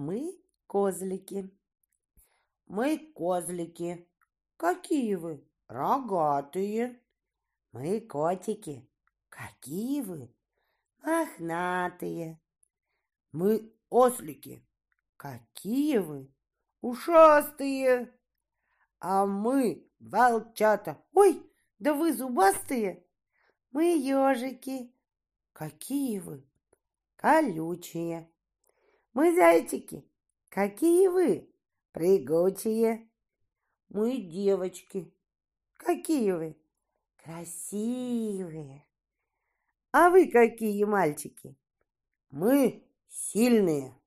Мы козлики. Мы козлики. Какие вы? Рогатые. Мы котики. Какие вы? Мохнатые. Мы ослики. Какие вы? Ушастые. А мы волчата. Ой, да вы зубастые. Мы ежики. Какие вы? Колючие. Мы зайчики. Какие вы? Прыгучие. Мы девочки. Какие вы? Красивые. А вы какие мальчики? Мы сильные.